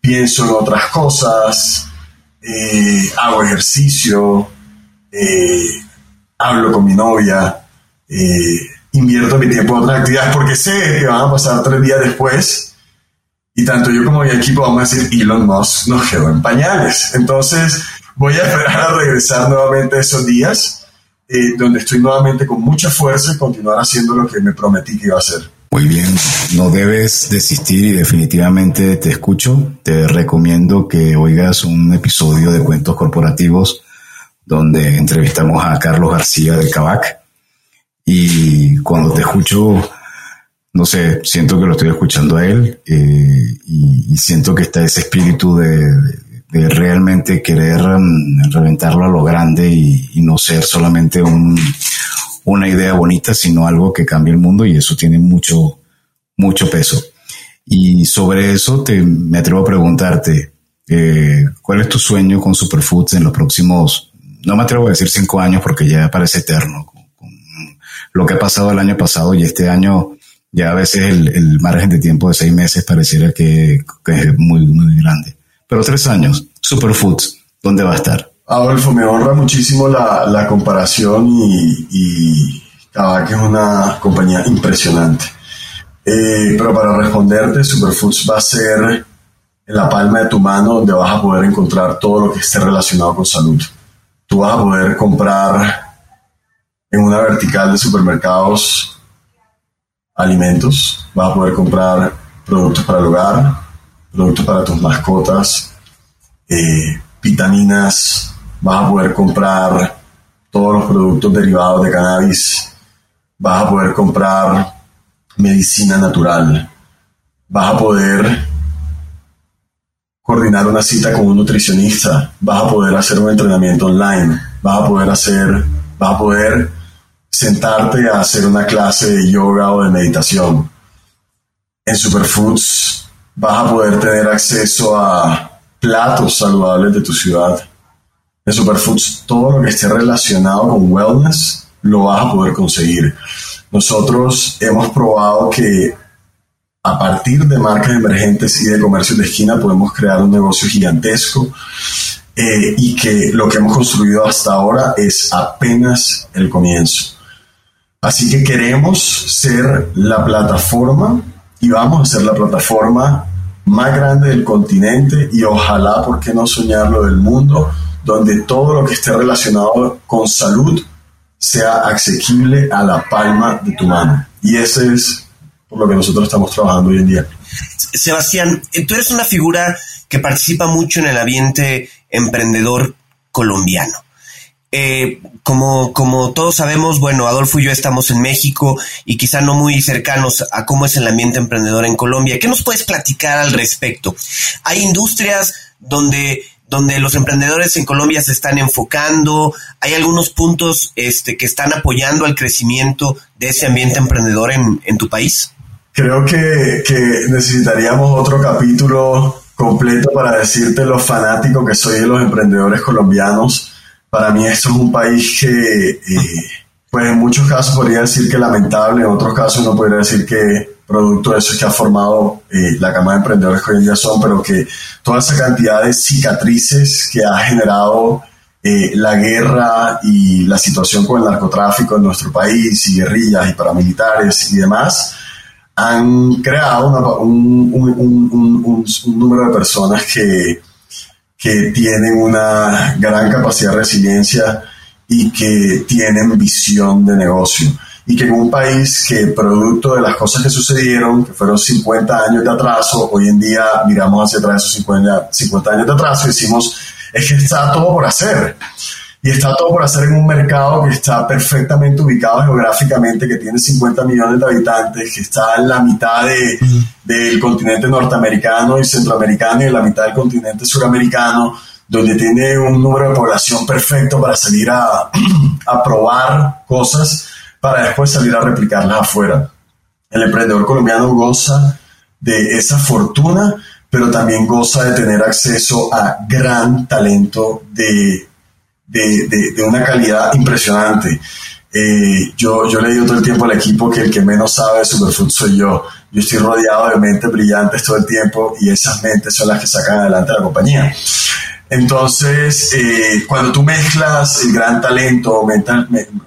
pienso en otras cosas, eh, hago ejercicio, eh, hablo con mi novia, eh, invierto mi tiempo en otras actividades porque sé que van a pasar tres días después y tanto yo como mi equipo vamos a decir Elon Musk nos quedó en pañales. Entonces voy a esperar a regresar nuevamente esos días eh, donde estoy nuevamente con mucha fuerza y continuar haciendo lo que me prometí que iba a hacer. Muy bien, no debes desistir y definitivamente te escucho. Te recomiendo que oigas un episodio de Cuentos Corporativos donde entrevistamos a Carlos García de Cabac. Y cuando te escucho, no sé, siento que lo estoy escuchando a él eh, y, siento que está ese espíritu de, realmente querer reventarlo a lo grande y, no ser solamente una idea bonita, sino algo que cambie el mundo y eso tiene mucho, mucho peso. Y sobre eso te, me atrevo a preguntarte, eh, ¿cuál es tu sueño con Superfoods en los próximos no me atrevo a decir cinco años porque ya parece eterno. lo que ha pasado el año pasado y este año, ya a veces el, margen de tiempo de seis meses pareciera que, es muy, muy grande. Pero tres años, Superfoods, ¿dónde va a estar? Adolfo, me honra muchísimo la, comparación y, y que es una compañía impresionante. Eh, pero para responderte, Superfoods va a ser en la palma de tu mano donde vas a poder encontrar todo lo que esté relacionado con salud tú vas a poder comprar en una vertical de supermercados alimentos, vas a poder comprar productos para el hogar, productos para tus mascotas, eh, vitaminas, vas a poder comprar todos los productos derivados de cannabis, vas a poder comprar medicina natural, vas a poder coordinar una cita con un nutricionista, vas a poder hacer un entrenamiento online, vas a poder hacer, vas a poder sentarte a hacer una clase de yoga o de meditación. En Superfoods vas a poder tener acceso a platos saludables de tu ciudad. En Superfoods todo lo que esté relacionado con wellness lo vas a poder conseguir. Nosotros hemos probado que a partir de marcas emergentes y de comercios de esquina podemos crear un negocio gigantesco eh, y que lo que hemos construido hasta ahora es apenas el comienzo. Así que queremos ser la plataforma y vamos a ser la plataforma más grande del continente y ojalá, ¿por qué no soñarlo del mundo? Donde todo lo que esté relacionado con salud sea asequible a la palma de tu mano. Y ese es lo que nosotros estamos trabajando hoy en día. Sebastián, tú eres una figura que participa mucho en el ambiente emprendedor colombiano. Eh, como, como todos sabemos, bueno, Adolfo y yo estamos en México y quizá no muy cercanos a cómo es el ambiente emprendedor en Colombia. ¿Qué nos puedes platicar al respecto? ¿Hay industrias donde, donde los emprendedores en Colombia se están enfocando? ¿Hay algunos puntos este, que están apoyando al crecimiento de ese ambiente emprendedor en, en tu país? Creo que, necesitaríamos otro capítulo completo para decirte lo fanático que soy de los emprendedores colombianos. Para mí esto es un país que, eh, pues en muchos casos podría decir que lamentable, en otros casos no podría decir que producto de eso es que ha formado eh, la cama de emprendedores que hoy en día son, pero que toda esa cantidad de cicatrices que ha generado eh, la guerra y la situación con el narcotráfico en nuestro país y guerrillas y paramilitares y demás, han creado un, número de personas que, que tienen una gran capacidad de resiliencia y que tienen visión de negocio. Y que en un país que producto de las cosas que sucedieron, que fueron 50 años de atraso, hoy en día miramos hacia atrás esos 50, 50 años de atraso y decimos, es que está todo por hacer. Y está todo por hacer en un mercado que está perfectamente ubicado geográficamente, que tiene 50 millones de habitantes, que está en la mitad de, del continente norteamericano y centroamericano y en la mitad del continente suramericano, donde tiene un número de población perfecto para salir a, a probar cosas, para después salir a replicarlas afuera. El emprendedor colombiano goza de esa fortuna, pero también goza de tener acceso a gran talento de de, una calidad impresionante. Eh, yo, yo le digo todo el tiempo al equipo que el que menos sabe de Superfood soy yo. Yo estoy rodeado de mentes brillantes todo el tiempo y esas mentes son las que sacan adelante la compañía. Entonces, eh, cuando tú mezclas el gran talento,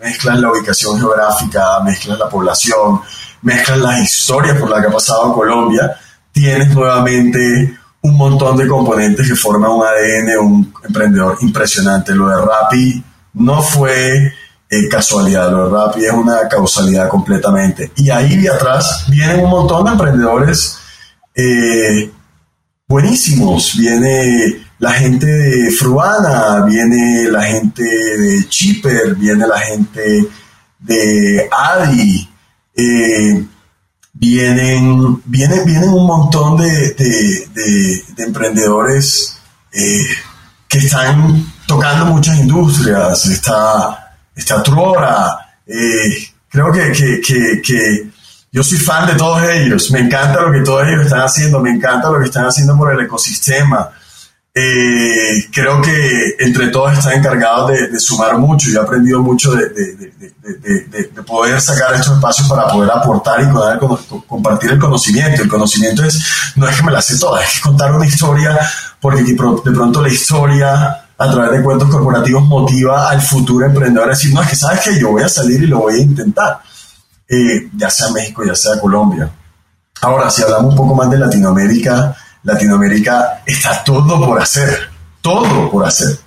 mezclas la ubicación geográfica, mezclas la población, mezclas las historias por las que ha pasado Colombia, tienes nuevamente un montón de componentes que forman un ADN, un emprendedor impresionante. Lo de Rappi no fue eh, casualidad, lo de Rappi es una causalidad completamente. Y ahí de atrás vienen un montón de emprendedores eh, buenísimos. Viene la gente de Fruana, viene la gente de Chipper, viene la gente de Adi. Eh, vienen, vienen, vienen un montón de, emprendedores eh, que están tocando muchas industrias. Está, está Truora. Eh, creo que, que, yo soy fan de todos ellos. Me encanta lo que todos ellos están haciendo. Me encanta lo que están haciendo por el ecosistema. Eh, creo que entre todos están encargados de, sumar mucho. Yo he aprendido mucho de, poder sacar estos espacios para poder aportar y compartir el conocimiento. El conocimiento es, no es que me la sé toda, es contar una historia, porque de pronto la historia a través de cuentos corporativos motiva al futuro emprendedor a decir, no, es que sabes que yo voy a salir y lo voy a intentar, eh, ya sea México, ya sea Colombia. Ahora, si hablamos un poco más de Latinoamérica, Latinoamérica está todo por hacer, todo por hacer.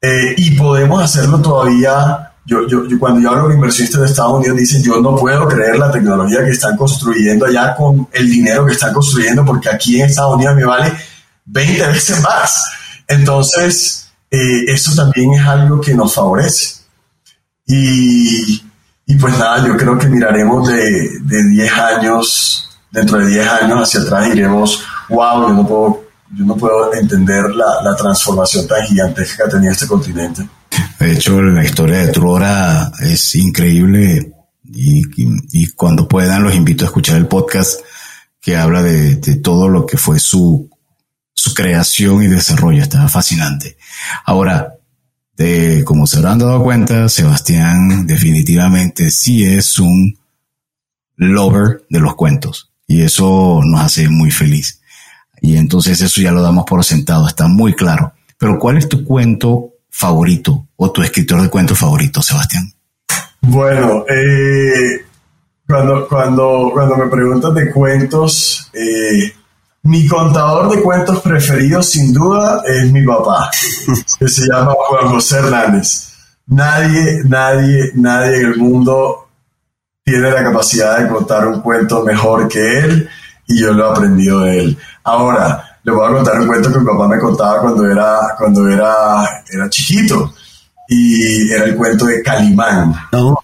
Eh, y podemos hacerlo todavía. Yo, yo, cuando yo hablo con inversionistas de Estados Unidos, dicen, yo no puedo creer la tecnología que están construyendo allá con el dinero que están construyendo, porque aquí en Estados Unidos me vale 20 veces más. Entonces, eh, eso también es algo que nos favorece. Y, y, pues nada, yo creo que miraremos de, de 10 años, dentro de 10 años hacia atrás iremos wow, yo no puedo, yo no puedo entender la, la transformación tan gigantesca que tenido este continente. De hecho, la historia de Truora es increíble y, y, cuando puedan los invito a escuchar el podcast que habla de, de todo lo que fue su, su creación y desarrollo. Está fascinante. Ahora, de, como se habrán dado cuenta, Sebastián definitivamente sí es un lover de los cuentos y eso nos hace muy feliz. Y entonces eso ya lo damos por sentado, está muy claro. Pero ¿cuál es tu cuento favorito o tu escritor de cuentos favorito, Sebastián? Bueno, eh, cuando, cuando, cuando me preguntas de cuentos, eh, mi contador de cuentos preferido sin duda es mi papá, que se llama Juan José Hernández. Nadie, nadie, nadie en el mundo tiene la capacidad de contar un cuento mejor que él y yo lo he aprendido de él. Ahora, le voy a contar un cuento que mi papá me contaba cuando era, cuando era, era chiquito. Y era el cuento de Calimán.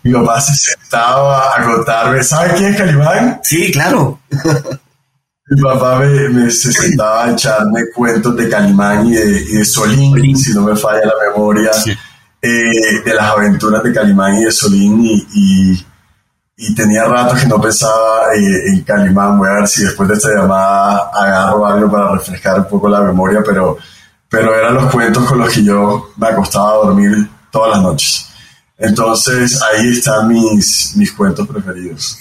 Mi papá se sentaba a contarme, ¿sabe quién es Calimán? Sí, claro. Mi papá me, se sentaba a echarme cuentos de Calimán y de, Solín, si no me falla la memoria, eh, de las aventuras de Calimán y de Solín. y y tenía rato que no pensaba eh, en Calimán. Voy a ver si después de esta llamada agarro algo para refrescar un poco la memoria, pero, pero eran los cuentos con los que yo me acostaba a dormir todas las noches. Entonces ahí están mis, mis cuentos preferidos.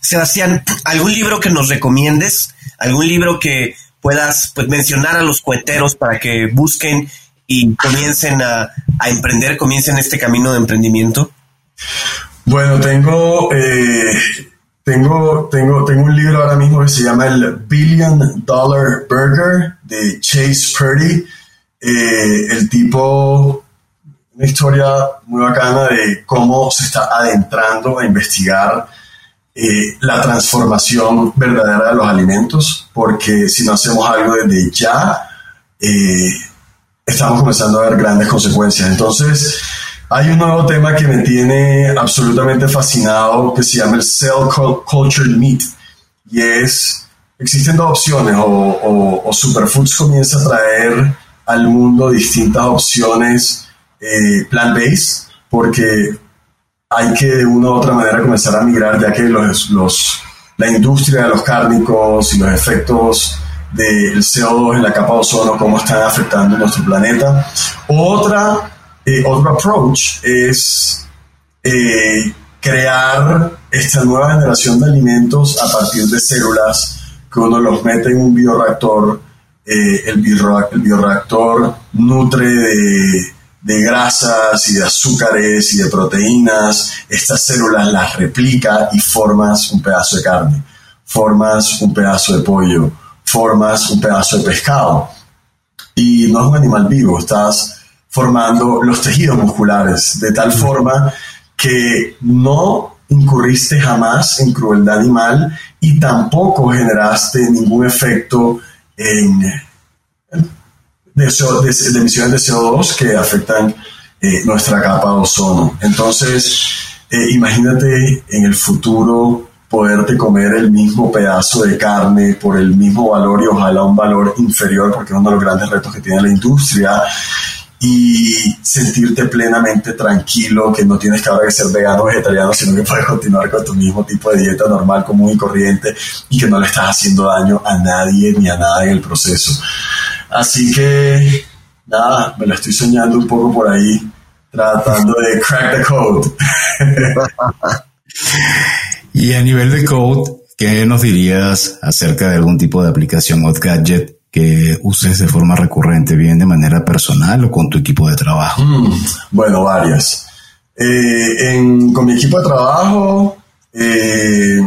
Sebastián, ¿algún libro que nos recomiendes? ¿Algún libro que puedas pues, mencionar a los cuenteros para que busquen y comiencen a, emprender, comiencen este camino de emprendimiento? Bueno, tengo, eh, tengo, tengo, tengo un libro ahora mismo que se llama El Billion Dollar Burger de Chase Purdy. Eh, el tipo, una historia muy bacana de cómo se está adentrando a investigar eh, la transformación verdadera de los alimentos, porque si no hacemos algo desde ya, eh, estamos comenzando a ver grandes consecuencias. Entonces, hay un nuevo tema que me tiene absolutamente fascinado que se llama el Cell Cultured Meat, y es, existen dos opciones, o, Superfoods comienza a traer al mundo distintas opciones eh, plant-based, porque hay que de una u otra manera comenzar a migrar, ya que los, los, la industria de los cárnicos y los efectos del CO2 en la capa de ozono, cómo están afectando nuestro planeta. Otra, eh, otro approach es eh, crear esta nueva generación de alimentos a partir de células que uno los mete en un bioreactor. Eh, el, bioreactor nutre de de grasas y de azúcares y de proteínas, estas células las replica y formas un pedazo de carne, formas un pedazo de pollo, formas un pedazo de pescado. Y no es un animal vivo, estás formando los tejidos musculares de tal forma que no incurriste jamás en crueldad animal y tampoco generaste ningún efecto en de, emisiones de CO2 que afectan eh, nuestra capa de ozono. Entonces, eh, imagínate en el futuro poderte comer el mismo pedazo de carne por el mismo valor y ojalá un valor inferior, porque es uno de los grandes retos que tiene la industria, y sentirte plenamente tranquilo, que no tienes que ahora que ser vegano o vegetariano, sino que puedes continuar con tu mismo tipo de dieta normal, común y corriente, y que no le estás haciendo daño a nadie ni a nada en el proceso. Así que, nada, me lo estoy soñando un poco por ahí, tratando de crack the code. y a nivel de code, ¿qué nos dirías acerca de algún tipo de aplicación o gadget que uses de forma recurrente, bien de manera personal o con tu equipo de trabajo? Mm, bueno, varias. Eh, con mi equipo de trabajo, eh,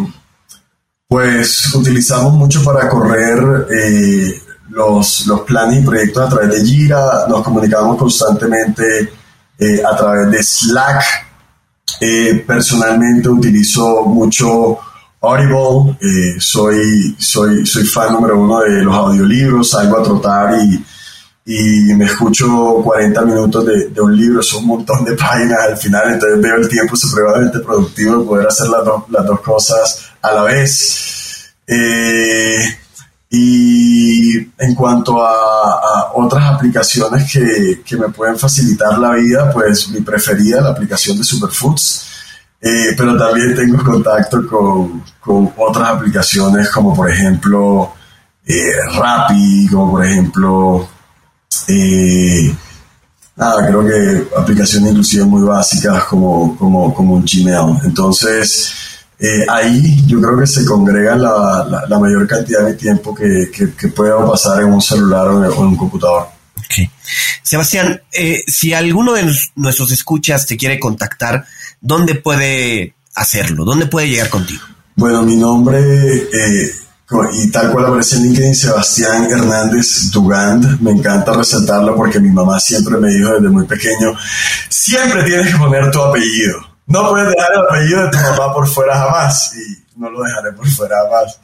pues utilizamos mucho para correr eh, los, los planes y proyectos a través de Jira, nos comunicamos constantemente eh, a través de Slack. Eh, personalmente utilizo mucho Audible, eh, soy, soy, soy fan número uno de los audiolibros, salgo a trotar y, y me escucho 40 minutos de, de, un libro, es un montón de páginas al final, entonces veo el tiempo supremamente productivo de poder hacer las, las dos cosas a la vez. Eh, y en cuanto a, otras aplicaciones que, que, me pueden facilitar la vida, pues mi preferida, la aplicación de Superfoods. Eh, pero también tengo contacto con, con, otras aplicaciones como por ejemplo eh, Rappi, como por ejemplo, eh, nada, creo que aplicaciones inclusive muy básicas como, como, como un Gmail. Entonces, eh, ahí yo creo que se congrega la, la, mayor cantidad de tiempo que, que, pueda pasar en un celular o en, un computador. Sebastián, eh, si alguno de nuestros escuchas te quiere contactar, ¿dónde puede hacerlo? ¿Dónde puede llegar contigo? Bueno, mi nombre, eh, y tal cual aparece en LinkedIn, Sebastián Hernández Dugand. Me encanta resaltarlo porque mi mamá siempre me dijo desde muy pequeño, siempre tienes que poner tu apellido no puedes dejar el apellido de tu mamá por fuera jamás y no lo dejaré por fuera jamás.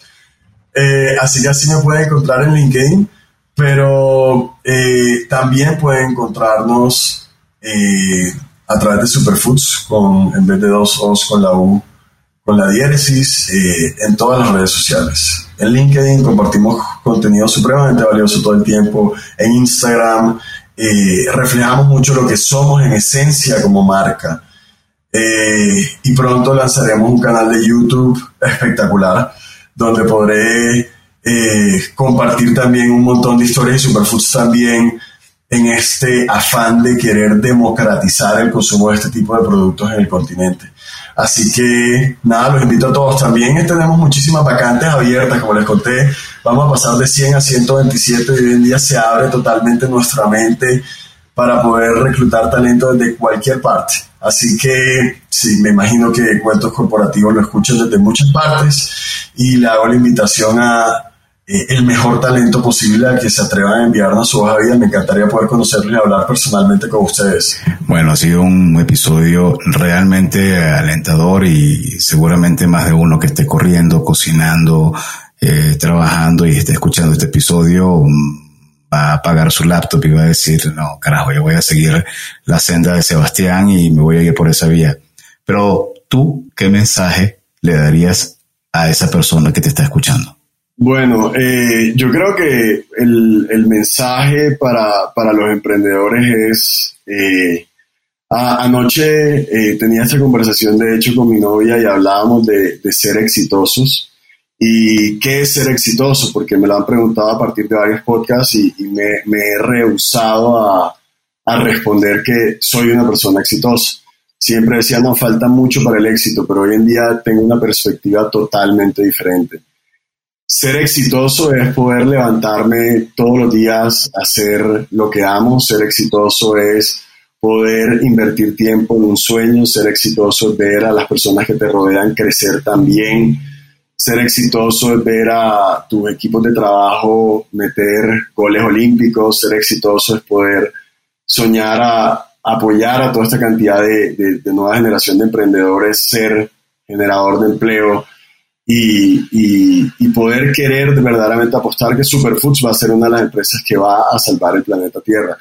Eh, así que así me pueden encontrar en LinkedIn, pero eh, también pueden encontrarnos eh, a través de Superfoods, con, en vez de dos O's con la U, con la diéresis, en todas las redes sociales. En LinkedIn compartimos contenido supremamente valioso todo el tiempo, en Instagram reflejamos mucho lo que somos en esencia como marca eh, y pronto lanzaremos un canal de YouTube espectacular donde podré eh, compartir también un montón de historias y Superfoods también en este afán de querer democratizar el consumo de este tipo de productos en el continente. Así que nada, los invito a todos. También tenemos muchísimas vacantes abiertas, como les conté. Vamos a pasar de 100 a 127 y hoy en día se abre totalmente nuestra mente para poder reclutar talento desde cualquier parte. Así que sí, me imagino que Cuentos Corporativos lo escuchan desde muchas partes y le hago la invitación a eh, el mejor talento posible a que se atrevan a enviarnos su hoja vida. Me encantaría poder conocerlos y hablar personalmente con ustedes. Bueno, ha sido un episodio realmente alentador y seguramente más de uno que esté corriendo, cocinando, eh, trabajando y esté escuchando este episodio mm, va a apagar su laptop y va a decir, no, carajo, yo voy a seguir la senda de Sebastián y me voy a ir por esa vía. Pero tú, ¿qué mensaje le darías a esa persona que te está escuchando? Bueno, eh, yo creo que el, el mensaje para, para, los emprendedores es, eh, anoche eh, tenía esta conversación de hecho con mi novia y hablábamos de, de, ser exitosos. ¿Y qué es ser exitoso? Porque me lo han preguntado a partir de varios podcasts y, me, me, he rehusado a, a responder que soy una persona exitosa. Siempre decía, no, falta mucho para el éxito, pero hoy en día tengo una perspectiva totalmente diferente ser exitoso es poder levantarme todos los días a hacer lo que amo. Ser exitoso es poder invertir tiempo en un sueño. Ser exitoso es ver a las personas que te rodean crecer también. Ser exitoso es ver a tus equipos de trabajo meter goles olímpicos. Ser exitoso es poder soñar a apoyar a toda esta cantidad de, de nueva generación de emprendedores, ser generador de empleo y, poder querer verdaderamente apostar que Superfoods va a ser una de las empresas que va a salvar el planeta Tierra.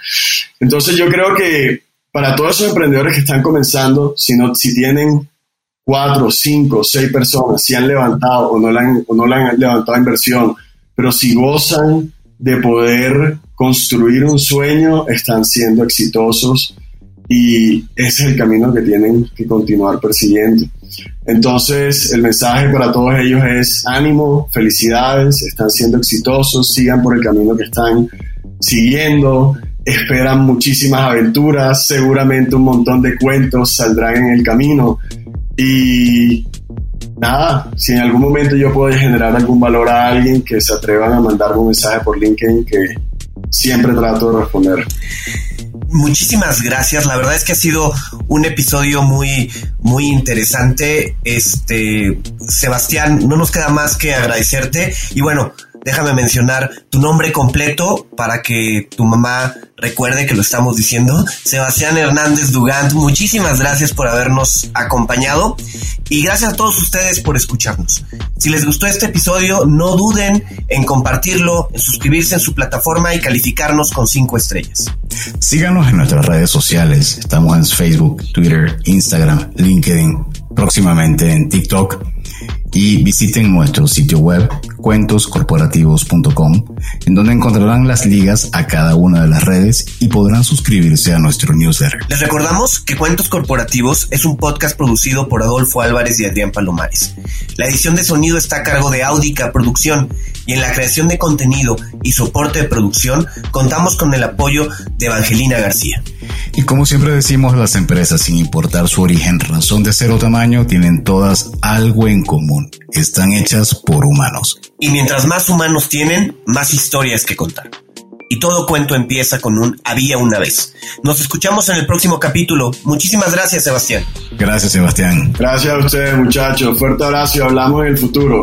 Entonces yo creo que para todos esos emprendedores que están comenzando, si, no, si tienen cuatro, cinco, seis personas, si han levantado o no, le han, o no le han levantado inversión, pero si gozan de poder construir un sueño, están siendo exitosos y ese es el camino que tienen que continuar persiguiendo. Entonces, el mensaje para todos ellos es ánimo, felicidades, están siendo exitosos, sigan por el camino que están siguiendo, esperan muchísimas aventuras, seguramente un montón de cuentos saldrán en el camino y nada, si en algún momento yo puedo generar algún valor a alguien que se atrevan a mandarme un mensaje por LinkedIn que siempre trato de responder muchísimas gracias. La verdad es que ha sido un episodio muy, muy interesante. Este, Sebastián, no nos queda más que agradecerte. Y bueno, déjame mencionar tu nombre completo para que tu mamá recuerde que lo estamos diciendo. Sebastián Hernández Dugant, muchísimas gracias por habernos acompañado y gracias a todos ustedes por escucharnos. Si les gustó este episodio, no duden en compartirlo, en suscribirse en su plataforma y calificarnos con cinco estrellas. Síganos en nuestras redes sociales. Estamos en Facebook, Twitter, Instagram, LinkedIn, próximamente en TikTok y visiten nuestro sitio web cuentoscorporativos.com en donde encontrarán las ligas a cada una de las redes y podrán suscribirse a nuestro newsletter. Les recordamos que Cuentos Corporativos es un podcast producido por Adolfo Álvarez y Adrián Palomares. La edición de sonido está a cargo de Audica Producción y en la creación de contenido y soporte de producción contamos con el apoyo de Evangelina García. Y como siempre decimos, las empresas, sin importar su origen, razón de ser o tamaño, tienen todas algo en común. Están hechas por humanos. Y mientras más humanos tienen, más historias que contar. Y todo cuento empieza con un había una vez. Nos escuchamos en el próximo capítulo. Muchísimas gracias, Sebastián. Gracias, Sebastián. Gracias a ustedes, muchachos. Fuerte abrazo y hablamos en el futuro.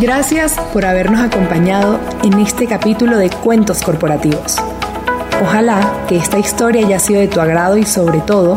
Gracias por habernos acompañado en este capítulo de Cuentos Corporativos. Ojalá que esta historia haya sido de tu agrado y sobre todo